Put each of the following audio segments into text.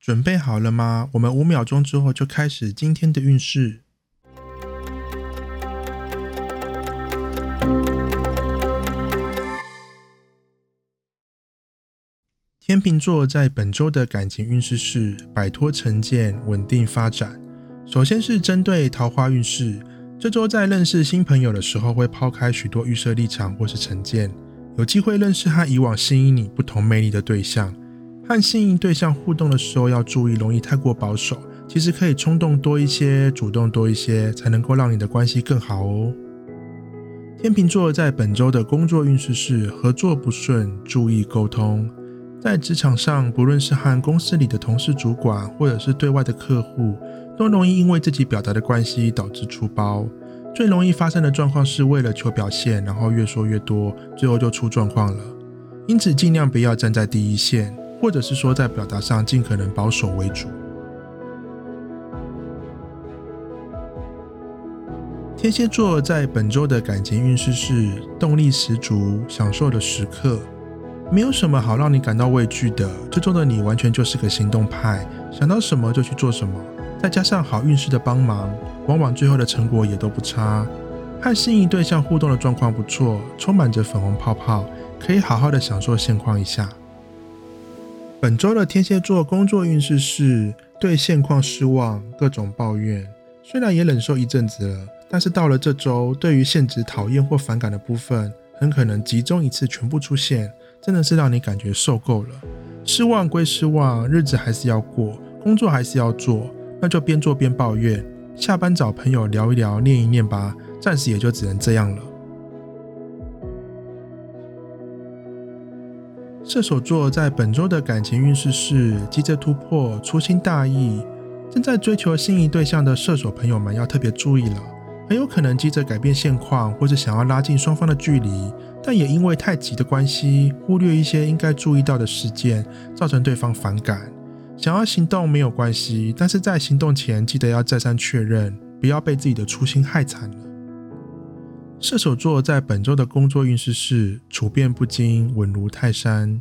准备好了吗？我们五秒钟之后就开始今天的运势。天秤座在本周的感情运势是摆脱成见，稳定发展。首先是针对桃花运势，这周在认识新朋友的时候，会抛开许多预设立场或是成见。有机会认识和以往吸引你不同魅力的对象，和心仪对象互动的时候要注意，容易太过保守。其实可以冲动多一些，主动多一些，才能够让你的关系更好哦。天秤座在本周的工作运势是合作不顺，注意沟通。在职场上，不论是和公司里的同事、主管，或者是对外的客户，都容易因为自己表达的关系导致出包。最容易发生的状况是为了求表现，然后越说越多，最后就出状况了。因此，尽量不要站在第一线，或者是说在表达上尽可能保守为主。天蝎座在本周的感情运势是动力十足、享受的时刻，没有什么好让你感到畏惧的。这周的你完全就是个行动派，想到什么就去做什么。再加上好运势的帮忙，往往最后的成果也都不差。和心仪对象互动的状况不错，充满着粉红泡泡，可以好好的享受现况一下。本周的天蝎座工作运势是对现况失望，各种抱怨。虽然也忍受一阵子了，但是到了这周，对于现职讨厌或反感的部分，很可能集中一次全部出现，真的是让你感觉受够了。失望归失望，日子还是要过，工作还是要做。那就边做边抱怨，下班找朋友聊一聊、念一念吧。暂时也就只能这样了。射手座在本周的感情运势是急着突破、粗心大意，正在追求心仪对象的射手朋友们要特别注意了，很有可能急着改变现况，或者想要拉近双方的距离，但也因为太急的关系，忽略一些应该注意到的事件，造成对方反感。想要行动没有关系，但是在行动前记得要再三确认，不要被自己的初心害惨了。射手座在本周的工作运势是处变不惊，稳如泰山。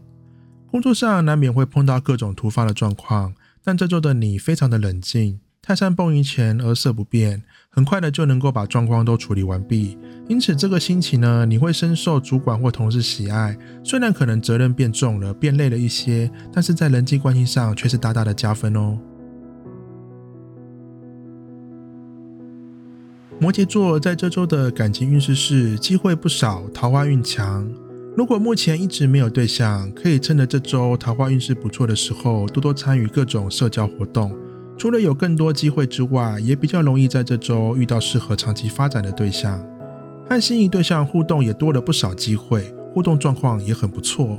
工作上难免会碰到各种突发的状况，但这周的你非常的冷静。泰山崩于前而色不变，很快的就能够把状况都处理完毕。因此，这个星期呢，你会深受主管或同事喜爱。虽然可能责任变重了，变累了一些，但是在人际关系上却是大大的加分哦。摩羯座在这周的感情运势是机会不少，桃花运强。如果目前一直没有对象，可以趁着这周桃花运势不错的时候，多多参与各种社交活动。除了有更多机会之外，也比较容易在这周遇到适合长期发展的对象，和心仪对象互动也多了不少机会，互动状况也很不错。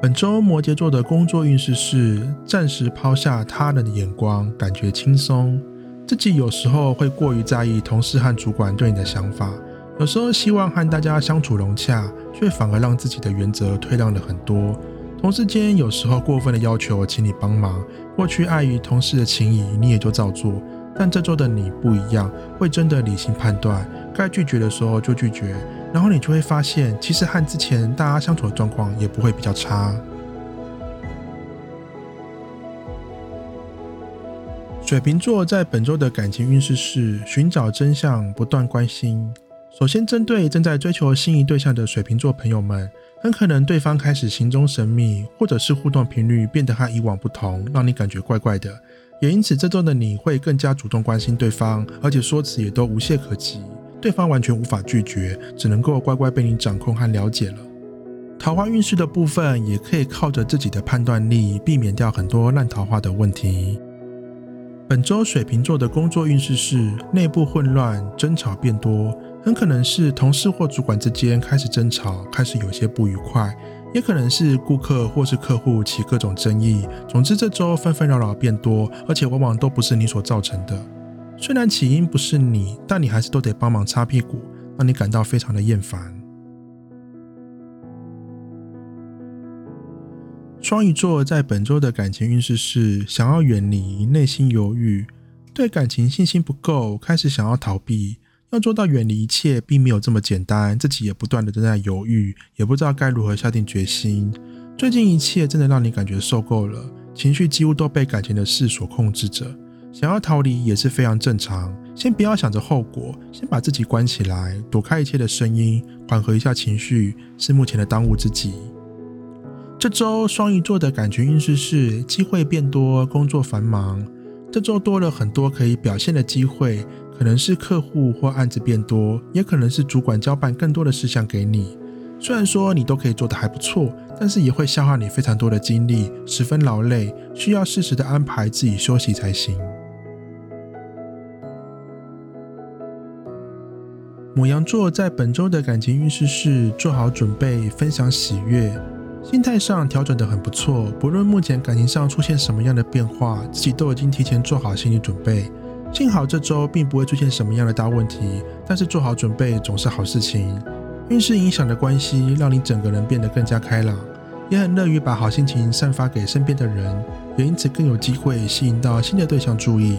本周摩羯座的工作运势是暂时抛下他人的眼光，感觉轻松。自己有时候会过于在意同事和主管对你的想法，有时候希望和大家相处融洽，却反而让自己的原则退让了很多。同事间有时候过分的要求，请你帮忙。过去碍于同事的情谊，你也就照做。但这周的你不一样，会真的理性判断，该拒绝的时候就拒绝。然后你就会发现，其实和之前大家相处的状况也不会比较差。水瓶座在本周的感情运势是寻找真相，不断关心。首先，针对正在追求心仪对象的水瓶座朋友们。很可能对方开始行踪神秘，或者是互动频率变得和以往不同，让你感觉怪怪的。也因此，这周的你会更加主动关心对方，而且说辞也都无懈可击，对方完全无法拒绝，只能够乖乖被你掌控和了解了。桃花运势的部分也可以靠着自己的判断力，避免掉很多烂桃花的问题。本周水瓶座的工作运势是内部混乱，争吵变多。很可能是同事或主管之间开始争吵，开始有些不愉快，也可能是顾客或是客户起各种争议。总之，这周纷纷扰扰变多，而且往往都不是你所造成的。虽然起因不是你，但你还是都得帮忙擦屁股，让你感到非常的厌烦。双鱼座在本周的感情运势是想要远离，内心犹豫，对感情信心不够，开始想要逃避。要做到远离一切，并没有这么简单。自己也不断的正在犹豫，也不知道该如何下定决心。最近一切真的让你感觉受够了，情绪几乎都被感情的事所控制着。想要逃离也是非常正常。先不要想着后果，先把自己关起来，躲开一切的声音，缓和一下情绪，是目前的当务之急。这周双鱼座的感觉运势是机会变多，工作繁忙。这周多了很多可以表现的机会。可能是客户或案子变多，也可能是主管交办更多的事项给你。虽然说你都可以做得还不错，但是也会消耗你非常多的精力，十分劳累，需要适时的安排自己休息才行。母羊座在本周的感情运势是做好准备，分享喜悦，心态上调整得很不错。不论目前感情上出现什么样的变化，自己都已经提前做好心理准备。幸好这周并不会出现什么样的大问题，但是做好准备总是好事情。运势影响的关系，让你整个人变得更加开朗，也很乐于把好心情散发给身边的人，也因此更有机会吸引到新的对象注意。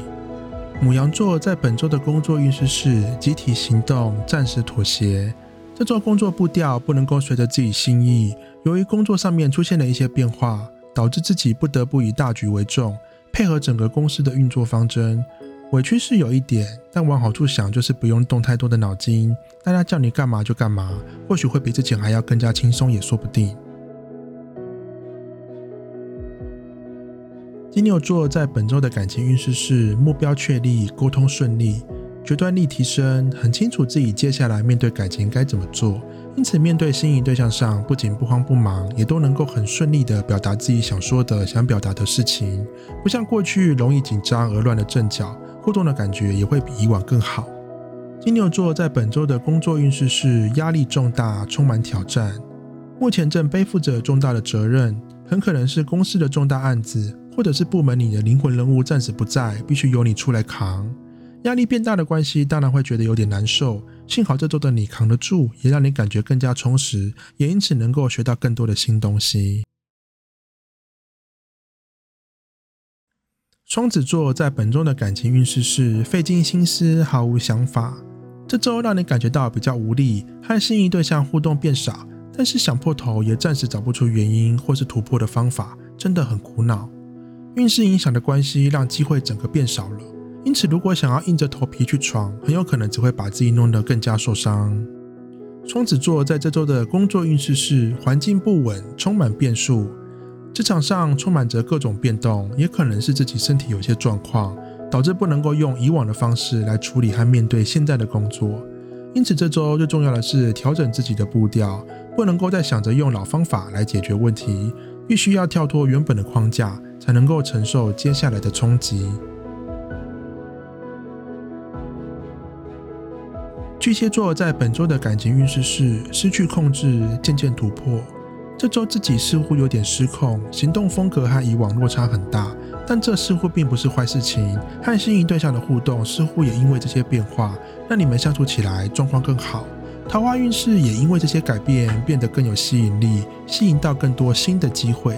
母羊座在本周的工作运势是集体行动，暂时妥协。这周工作步调不能够随着自己心意，由于工作上面出现了一些变化，导致自己不得不以大局为重，配合整个公司的运作方针。委屈是有一点，但往好处想，就是不用动太多的脑筋，大家叫你干嘛就干嘛，或许会比之前还要更加轻松，也说不定。金牛座在本周的感情运势是目标确立，沟通顺利，决断力提升，很清楚自己接下来面对感情该怎么做，因此面对心仪对象上，不仅不慌不忙，也都能够很顺利的表达自己想说的、想表达的事情，不像过去容易紧张而乱了阵脚。互动的感觉也会比以往更好。金牛座在本周的工作运势是压力重大，充满挑战。目前正背负着重大的责任，很可能是公司的重大案子，或者是部门里的灵魂人物暂时不在，必须由你出来扛。压力变大的关系，当然会觉得有点难受。幸好这周的你扛得住，也让你感觉更加充实，也因此能够学到更多的新东西。双子座在本周的感情运势是费尽心思，毫无想法。这周让你感觉到比较无力，和心仪对象互动变少，但是想破头也暂时找不出原因或是突破的方法，真的很苦恼。运势影响的关系让机会整个变少了，因此如果想要硬着头皮去闯，很有可能只会把自己弄得更加受伤。双子座在这周的工作运势是环境不稳，充满变数。职场上充满着各种变动，也可能是自己身体有些状况，导致不能够用以往的方式来处理和面对现在的工作。因此，这周最重要的是调整自己的步调，不能够再想着用老方法来解决问题，必须要跳脱原本的框架，才能够承受接下来的冲击。巨蟹座在本周的感情运势是失去控制，渐渐突破。这周自己似乎有点失控，行动风格和以往落差很大，但这似乎并不是坏事情。和心仪对象的互动似乎也因为这些变化，让你们相处起来状况更好。桃花运势也因为这些改变变得更有吸引力，吸引到更多新的机会。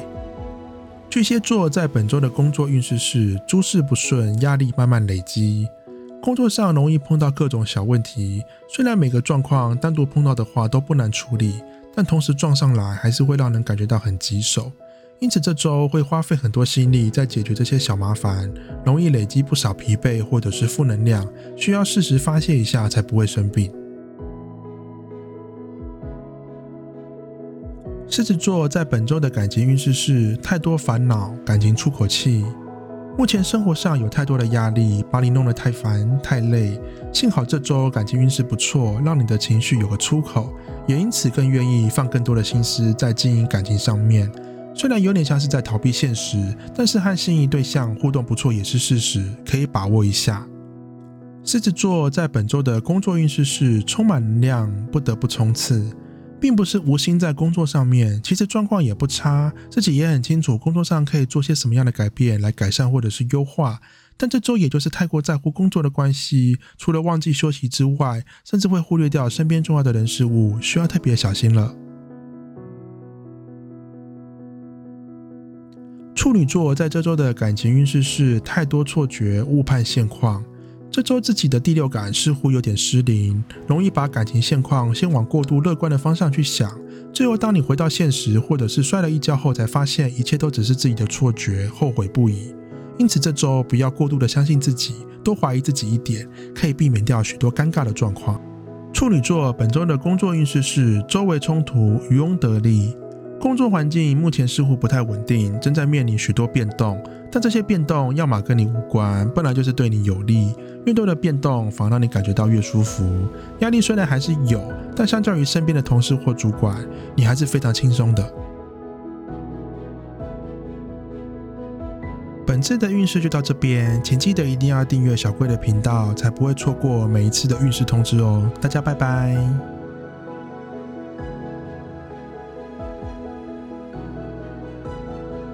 巨蟹座在本周的工作运势是诸事不顺，压力慢慢累积，工作上容易碰到各种小问题。虽然每个状况单独碰到的话都不难处理。但同时撞上来，还是会让人感觉到很棘手，因此这周会花费很多心力在解决这些小麻烦，容易累积不少疲惫或者是负能量，需要适时发泄一下才不会生病。狮子座在本周的感情运势是太多烦恼，感情出口气。目前生活上有太多的压力，把你弄得太烦太累。幸好这周感情运势不错，让你的情绪有个出口，也因此更愿意放更多的心思在经营感情上面。虽然有点像是在逃避现实，但是和心仪对象互动不错也是事实，可以把握一下。狮子座在本周的工作运势是充满能量，不得不冲刺。并不是无心在工作上面，其实状况也不差，自己也很清楚工作上可以做些什么样的改变来改善或者是优化。但这周也就是太过在乎工作的关系，除了忘记休息之外，甚至会忽略掉身边重要的人事物，需要特别小心了。处女座在这周的感情运势是太多错觉、误判现况。这周自己的第六感似乎有点失灵，容易把感情现况先往过度乐观的方向去想，最后当你回到现实，或者是摔了一跤后，才发现一切都只是自己的错觉，后悔不已。因此这周不要过度的相信自己，多怀疑自己一点，可以避免掉许多尴尬的状况。处女座本周的工作运势是周围冲突，渔翁得利。工作环境目前似乎不太稳定，正在面临许多变动。但这些变动要么跟你无关，本来就是对你有利。越多的变动，反而让你感觉到越舒服。压力虽然还是有，但相较于身边的同事或主管，你还是非常轻松的。本次的运势就到这边，请记得一定要订阅小贵的频道，才不会错过每一次的运势通知哦。大家拜拜。